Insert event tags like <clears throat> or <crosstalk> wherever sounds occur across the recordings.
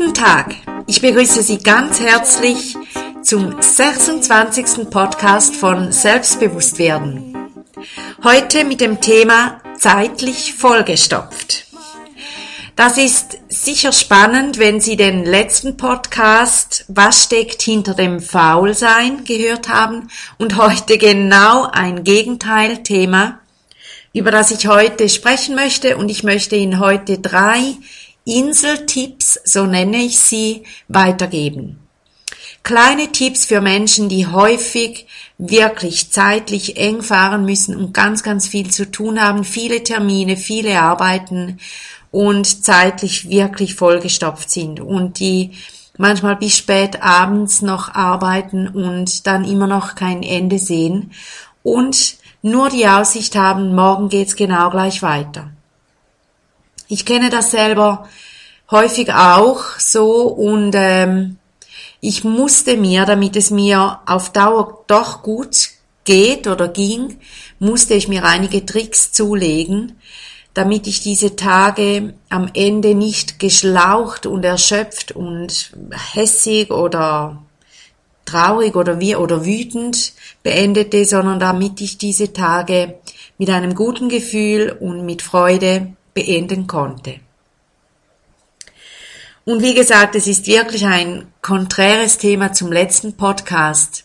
Guten Tag, ich begrüße Sie ganz herzlich zum 26. Podcast von Selbstbewusstwerden. Heute mit dem Thema zeitlich vollgestopft. Das ist sicher spannend, wenn Sie den letzten Podcast Was steckt hinter dem Faulsein gehört haben und heute genau ein Gegenteilthema, über das ich heute sprechen möchte und ich möchte Ihnen heute drei Inseltipps, so nenne ich sie, weitergeben. Kleine Tipps für Menschen, die häufig wirklich zeitlich eng fahren müssen und ganz, ganz viel zu tun haben, viele Termine, viele Arbeiten und zeitlich wirklich vollgestopft sind und die manchmal bis spät abends noch arbeiten und dann immer noch kein Ende sehen und nur die Aussicht haben, morgen geht's genau gleich weiter. Ich kenne das selber häufig auch so und ähm, ich musste mir, damit es mir auf Dauer doch gut geht oder ging, musste ich mir einige Tricks zulegen, damit ich diese Tage am Ende nicht geschlaucht und erschöpft und hässig oder traurig oder wie oder wütend beendete, sondern damit ich diese Tage mit einem guten Gefühl und mit Freude beenden konnte. Und wie gesagt, es ist wirklich ein konträres Thema zum letzten Podcast,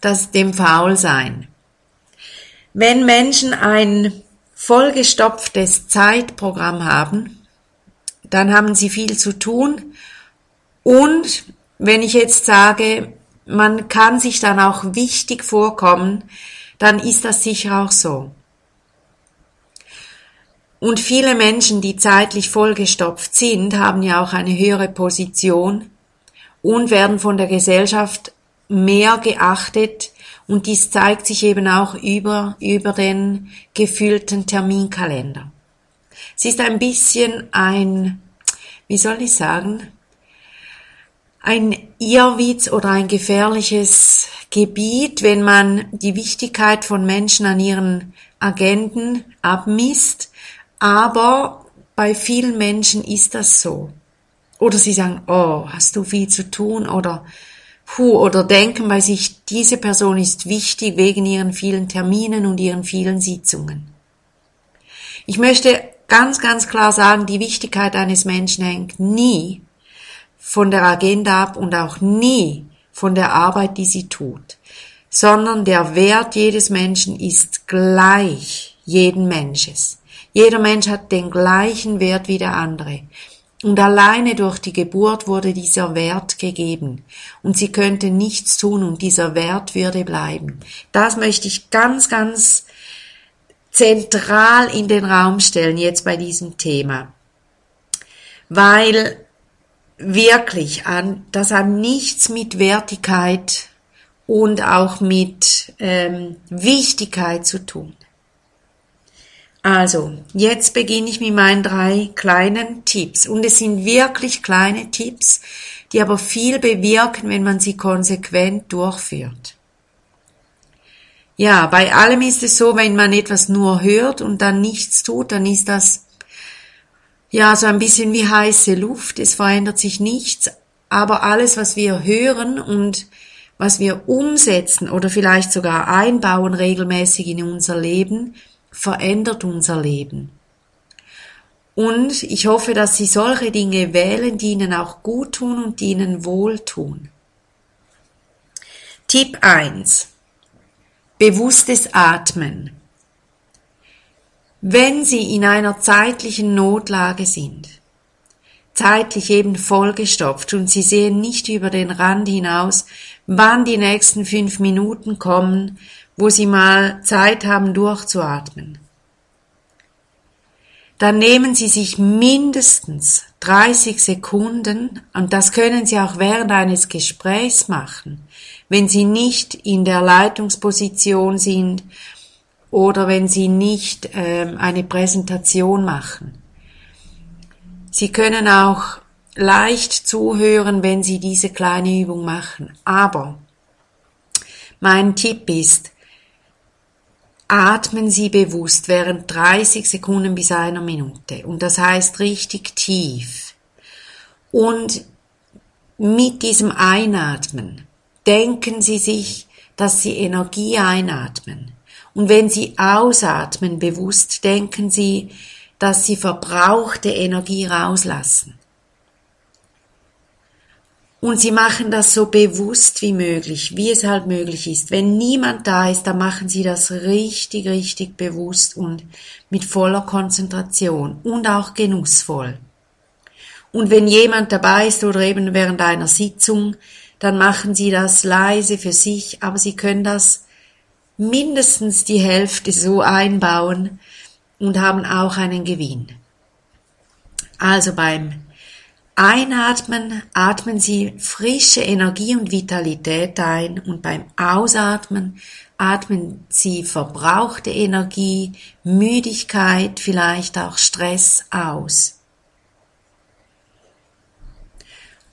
das dem Faulsein. Wenn Menschen ein vollgestopftes Zeitprogramm haben, dann haben sie viel zu tun und wenn ich jetzt sage, man kann sich dann auch wichtig vorkommen, dann ist das sicher auch so. Und viele Menschen, die zeitlich vollgestopft sind, haben ja auch eine höhere Position und werden von der Gesellschaft mehr geachtet und dies zeigt sich eben auch über, über den gefühlten Terminkalender. Es ist ein bisschen ein, wie soll ich sagen, ein Irrwitz oder ein gefährliches Gebiet, wenn man die Wichtigkeit von Menschen an ihren Agenten abmisst aber bei vielen Menschen ist das so. Oder sie sagen, oh, hast du viel zu tun oder puh, oder denken bei sich, diese Person ist wichtig wegen ihren vielen Terminen und ihren vielen Sitzungen. Ich möchte ganz, ganz klar sagen, die Wichtigkeit eines Menschen hängt nie von der Agenda ab und auch nie von der Arbeit, die sie tut, sondern der Wert jedes Menschen ist gleich jeden Mensches. Jeder Mensch hat den gleichen Wert wie der andere. Und alleine durch die Geburt wurde dieser Wert gegeben. Und sie könnte nichts tun und dieser Wert würde bleiben. Das möchte ich ganz, ganz zentral in den Raum stellen jetzt bei diesem Thema. Weil wirklich an, das hat nichts mit Wertigkeit und auch mit ähm, Wichtigkeit zu tun. Also, jetzt beginne ich mit meinen drei kleinen Tipps. Und es sind wirklich kleine Tipps, die aber viel bewirken, wenn man sie konsequent durchführt. Ja, bei allem ist es so, wenn man etwas nur hört und dann nichts tut, dann ist das ja so ein bisschen wie heiße Luft. Es verändert sich nichts, aber alles, was wir hören und was wir umsetzen oder vielleicht sogar einbauen regelmäßig in unser Leben, verändert unser Leben. Und ich hoffe, dass Sie solche Dinge wählen, die Ihnen auch gut tun und die Ihnen wohltun. Tipp 1. Bewusstes Atmen. Wenn Sie in einer zeitlichen Notlage sind, zeitlich eben vollgestopft und Sie sehen nicht über den Rand hinaus, wann die nächsten fünf Minuten kommen, wo Sie mal Zeit haben durchzuatmen. Dann nehmen Sie sich mindestens 30 Sekunden, und das können Sie auch während eines Gesprächs machen, wenn Sie nicht in der Leitungsposition sind oder wenn Sie nicht ähm, eine Präsentation machen. Sie können auch leicht zuhören, wenn Sie diese kleine Übung machen. Aber mein Tipp ist, atmen Sie bewusst während 30 Sekunden bis einer Minute. Und das heißt richtig tief. Und mit diesem Einatmen denken Sie sich, dass Sie Energie einatmen. Und wenn Sie ausatmen, bewusst denken Sie, dass Sie verbrauchte Energie rauslassen. Und sie machen das so bewusst wie möglich, wie es halt möglich ist. Wenn niemand da ist, dann machen sie das richtig, richtig bewusst und mit voller Konzentration und auch genussvoll. Und wenn jemand dabei ist oder eben während einer Sitzung, dann machen sie das leise für sich, aber sie können das mindestens die Hälfte so einbauen und haben auch einen Gewinn. Also beim Einatmen atmen Sie frische Energie und Vitalität ein und beim Ausatmen atmen Sie verbrauchte Energie, Müdigkeit, vielleicht auch Stress aus.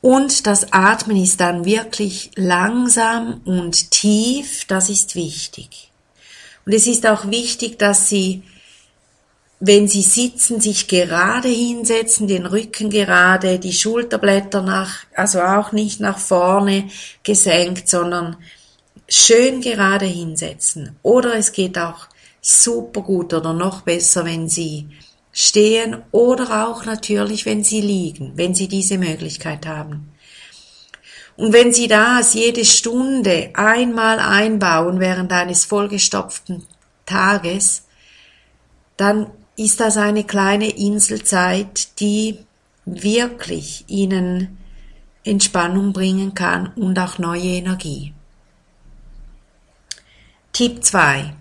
Und das Atmen ist dann wirklich langsam und tief, das ist wichtig. Und es ist auch wichtig, dass Sie wenn Sie sitzen, sich gerade hinsetzen, den Rücken gerade, die Schulterblätter nach, also auch nicht nach vorne gesenkt, sondern schön gerade hinsetzen. Oder es geht auch super gut oder noch besser, wenn Sie stehen oder auch natürlich, wenn Sie liegen, wenn Sie diese Möglichkeit haben. Und wenn Sie das jede Stunde einmal einbauen während eines vollgestopften Tages, dann ist das eine kleine Inselzeit, die wirklich ihnen Entspannung bringen kann und auch neue Energie. Tipp 2.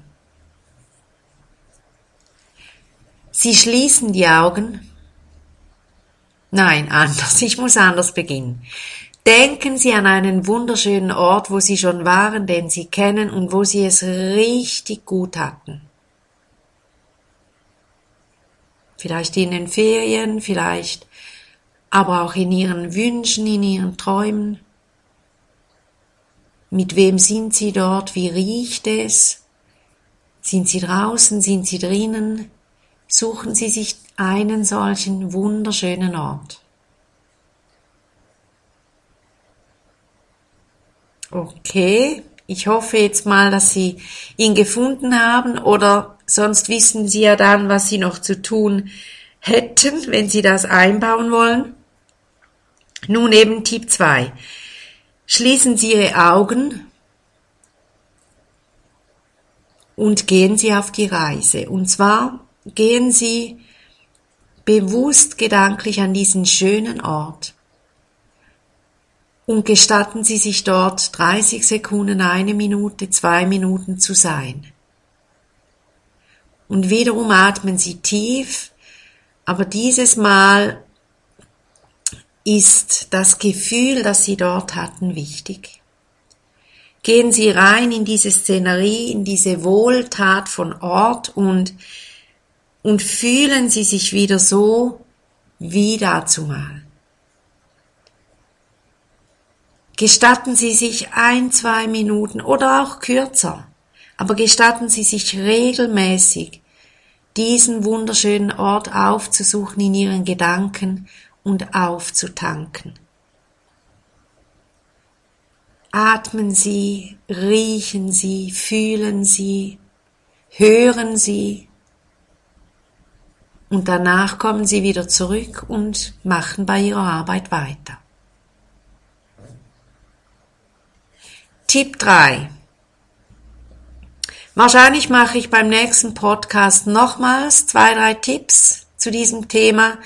Sie schließen die Augen. Nein, anders. Ich muss anders beginnen. Denken Sie an einen wunderschönen Ort, wo Sie schon waren, den Sie kennen und wo Sie es richtig gut hatten. Vielleicht in den Ferien, vielleicht aber auch in ihren Wünschen, in ihren Träumen. Mit wem sind sie dort? Wie riecht es? Sind sie draußen? Sind sie drinnen? Suchen Sie sich einen solchen wunderschönen Ort. Okay, ich hoffe jetzt mal, dass Sie ihn gefunden haben oder Sonst wissen Sie ja dann, was Sie noch zu tun hätten, wenn Sie das einbauen wollen. Nun eben Tipp 2. Schließen Sie Ihre Augen und gehen Sie auf die Reise. Und zwar gehen Sie bewusst gedanklich an diesen schönen Ort und gestatten Sie sich dort 30 Sekunden, eine Minute, zwei Minuten zu sein. Und wiederum atmen Sie tief, aber dieses Mal ist das Gefühl, das Sie dort hatten, wichtig. Gehen Sie rein in diese Szenerie, in diese Wohltat von Ort und, und fühlen Sie sich wieder so wie dazu mal. Gestatten Sie sich ein, zwei Minuten oder auch kürzer aber gestatten Sie sich regelmäßig, diesen wunderschönen Ort aufzusuchen in Ihren Gedanken und aufzutanken. Atmen Sie, riechen Sie, fühlen Sie, hören Sie und danach kommen Sie wieder zurück und machen bei Ihrer Arbeit weiter. Tipp 3. Wahrscheinlich mache ich beim nächsten Podcast nochmals zwei, drei Tipps zu diesem Thema,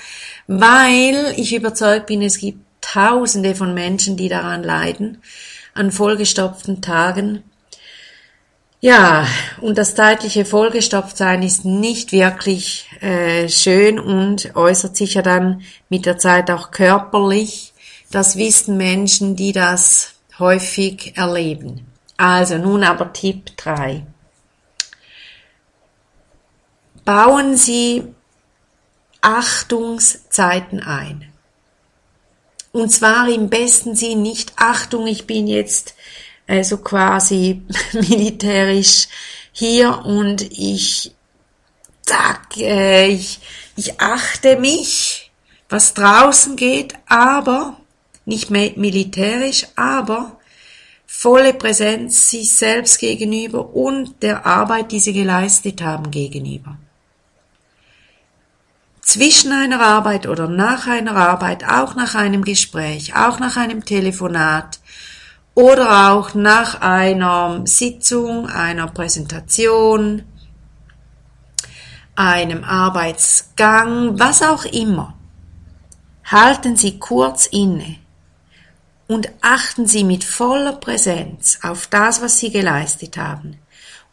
weil ich überzeugt bin, es gibt Tausende von Menschen, die daran leiden, an vollgestopften Tagen. Ja, und das zeitliche Vollgestopftsein ist nicht wirklich äh, schön und äußert sich ja dann mit der Zeit auch körperlich. Das wissen Menschen, die das häufig erleben. Also nun aber Tipp 3 bauen Sie Achtungszeiten ein. Und zwar im besten Sinn nicht Achtung, ich bin jetzt also quasi <laughs> militärisch hier und ich sag, äh, ich, ich achte mich, was draußen geht, aber nicht militärisch, aber volle Präsenz sich selbst gegenüber und der Arbeit, die sie geleistet haben, gegenüber. Zwischen einer Arbeit oder nach einer Arbeit, auch nach einem Gespräch, auch nach einem Telefonat oder auch nach einer Sitzung, einer Präsentation, einem Arbeitsgang, was auch immer. Halten Sie kurz inne und achten Sie mit voller Präsenz auf das, was Sie geleistet haben.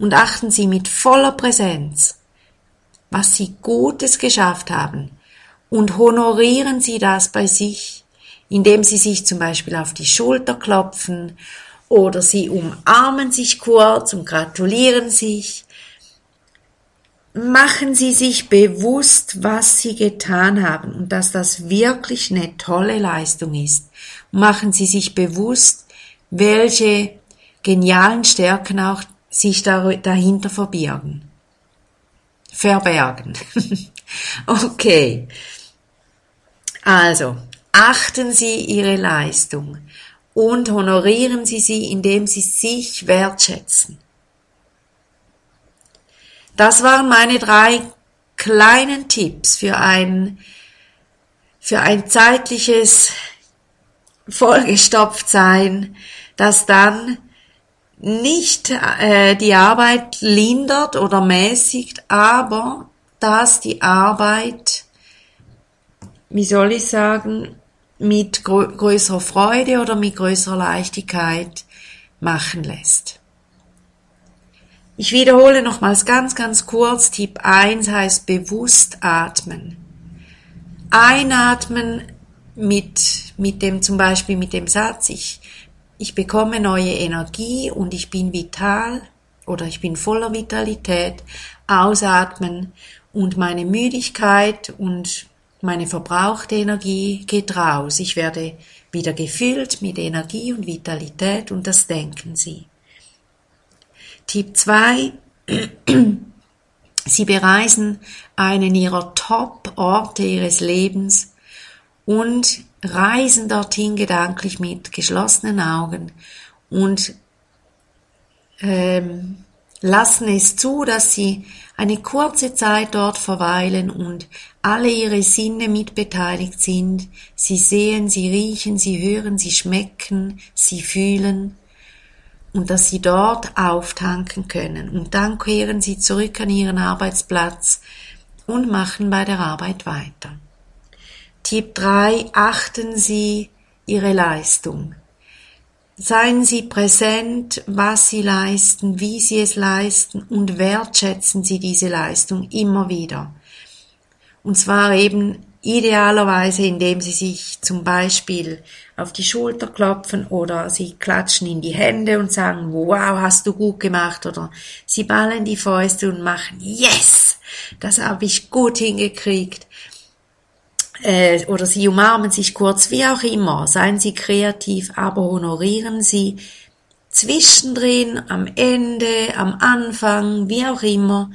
Und achten Sie mit voller Präsenz, was Sie Gutes geschafft haben. Und honorieren Sie das bei sich, indem Sie sich zum Beispiel auf die Schulter klopfen oder Sie umarmen sich kurz und gratulieren sich machen Sie sich bewusst, was Sie getan haben und dass das wirklich eine tolle Leistung ist. Machen Sie sich bewusst, welche genialen Stärken auch sich dahinter verbirgen. Verbergen. <laughs> okay. Also, achten Sie Ihre Leistung und honorieren Sie sie, indem Sie sich wertschätzen. Das waren meine drei kleinen Tipps für ein, für ein zeitliches Vollgestopftsein, das dann nicht äh, die Arbeit lindert oder mäßigt, aber dass die Arbeit, wie soll ich sagen, mit größerer Freude oder mit größerer Leichtigkeit machen lässt. Ich wiederhole nochmals ganz, ganz kurz. Tipp 1 heißt bewusst atmen. Einatmen mit, mit dem, zum Beispiel mit dem Satz, ich, ich bekomme neue Energie und ich bin vital oder ich bin voller Vitalität. Ausatmen und meine Müdigkeit und meine verbrauchte Energie geht raus. Ich werde wieder gefüllt mit Energie und Vitalität und das denken Sie. Tipp 2. <clears throat> Sie bereisen einen ihrer Top-Orte ihres Lebens und reisen dorthin gedanklich mit geschlossenen Augen und ähm, lassen es zu, dass sie eine kurze Zeit dort verweilen und alle ihre Sinne mitbeteiligt sind. Sie sehen, sie riechen, sie hören, sie schmecken, sie fühlen und dass sie dort auftanken können. Und dann kehren sie zurück an ihren Arbeitsplatz und machen bei der Arbeit weiter. Tipp 3. Achten Sie Ihre Leistung. Seien Sie präsent, was Sie leisten, wie Sie es leisten und wertschätzen Sie diese Leistung immer wieder. Und zwar eben Idealerweise, indem sie sich zum Beispiel auf die Schulter klopfen oder sie klatschen in die Hände und sagen, wow, hast du gut gemacht oder sie ballen die Fäuste und machen, yes, das habe ich gut hingekriegt. Äh, oder sie umarmen sich kurz, wie auch immer. Seien Sie kreativ, aber honorieren Sie zwischendrin, am Ende, am Anfang, wie auch immer,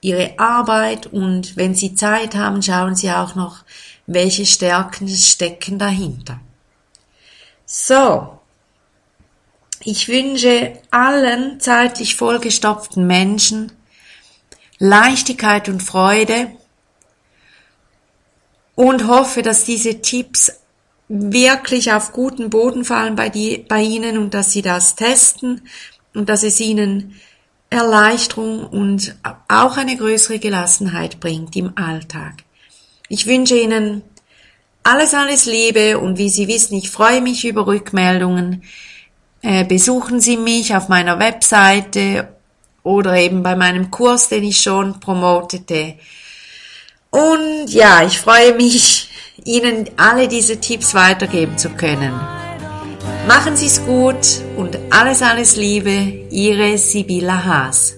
ihre Arbeit und wenn sie Zeit haben, schauen sie auch noch, welche Stärken stecken dahinter. So. Ich wünsche allen zeitlich vollgestopften Menschen Leichtigkeit und Freude und hoffe, dass diese Tipps wirklich auf guten Boden fallen bei, die, bei Ihnen und dass Sie das testen und dass es Ihnen Erleichterung und auch eine größere Gelassenheit bringt im Alltag. Ich wünsche Ihnen alles, alles Liebe und wie Sie wissen, ich freue mich über Rückmeldungen. Äh, besuchen Sie mich auf meiner Webseite oder eben bei meinem Kurs, den ich schon promotete. Und ja, ich freue mich, Ihnen alle diese Tipps weitergeben zu können. Machen Sie es gut und alles, alles Liebe, Ihre Sibylla Haas.